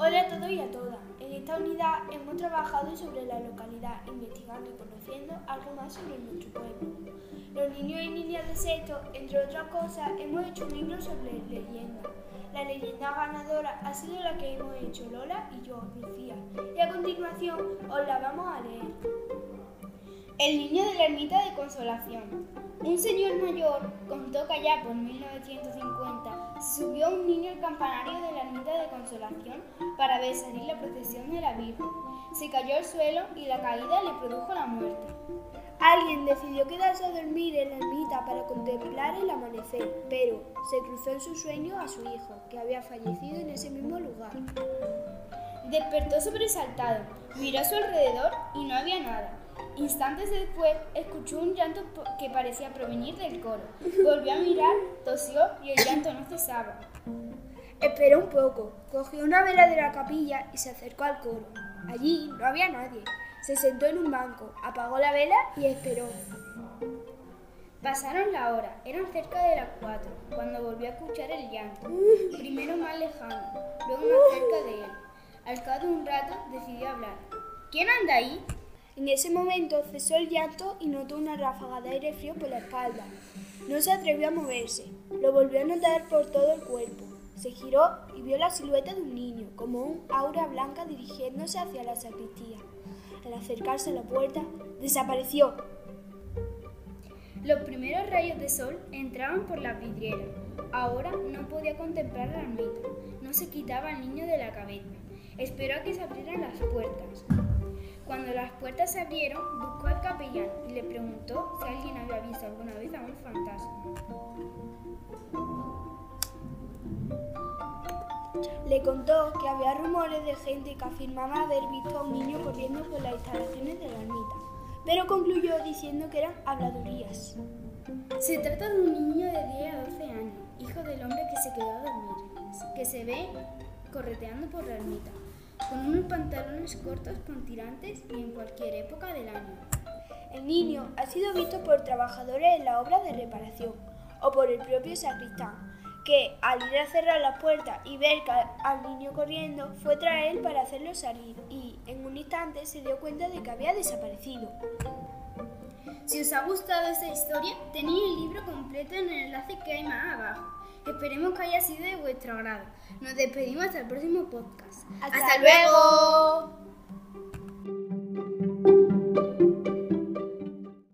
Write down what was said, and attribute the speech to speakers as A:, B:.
A: Hola a todos y a todas. En esta unidad hemos trabajado sobre la localidad, investigando y conociendo algo más sobre nuestro pueblo. Los niños y niñas de sexto, entre otras cosas, hemos hecho un libro sobre leyendas. La leyenda ganadora ha sido la que hemos hecho Lola y yo, Lucía. Y a continuación os la vamos a leer.
B: El niño de la ermita de consolación. Un señor mayor contó que allá por 1950 subió un niño al campanario de la ermita de para ver salir la procesión de la Virgen. Se cayó al suelo y la caída le produjo la muerte.
A: Alguien decidió quedarse a dormir en la ermita para contemplar el amanecer, pero se cruzó en su sueño a su hijo, que había fallecido en ese mismo lugar.
B: Despertó sobresaltado, miró a su alrededor y no había nada. Instantes después escuchó un llanto que parecía provenir del coro. Volvió a mirar, tosió y el llanto no cesaba.
A: Esperó un poco, cogió una vela de la capilla y se acercó al coro. Allí no había nadie. Se sentó en un banco, apagó la vela y esperó.
B: Pasaron la hora, eran cerca de las cuatro, cuando volvió a escuchar el llanto. Primero más lejano, luego más cerca de él. Al cabo de un rato decidió hablar. ¿Quién anda ahí?
A: En ese momento cesó el llanto y notó una ráfaga de aire frío por la espalda. No se atrevió a moverse. Lo volvió a notar por todo el cuerpo. Se giró y vio la silueta de un niño, como un aura blanca dirigiéndose hacia la sacristía. Al acercarse a la puerta, desapareció.
B: Los primeros rayos de sol entraban por la vidriera. Ahora no podía contemplar la ermita. No se quitaba el niño de la cabeza. Esperó a que se abrieran las puertas. Cuando las puertas se abrieron, buscó al capellán y le preguntó si alguien había visto alguna vez a un fantasma.
A: Le contó que había rumores de gente que afirmaba haber visto a un niño corriendo por las instalaciones de la ermita, pero concluyó diciendo que eran habladurías.
B: Se trata de un niño de 10 a 12 años, hijo del hombre que se quedó a dormir, que se ve correteando por la ermita con unos pantalones cortos con tirantes y en cualquier época del año.
A: El niño ha sido visto por trabajadores en la obra de reparación o por el propio sacristán, que al ir a cerrar la puerta y ver al niño corriendo, fue tras él para hacerlo salir y en un instante se dio cuenta de que había desaparecido.
B: Si os ha gustado esta historia, tenéis el libro completo en el enlace que hay más abajo. Esperemos que haya sido de vuestro agrado. Nos despedimos hasta el próximo podcast.
A: ¡Hasta, luego!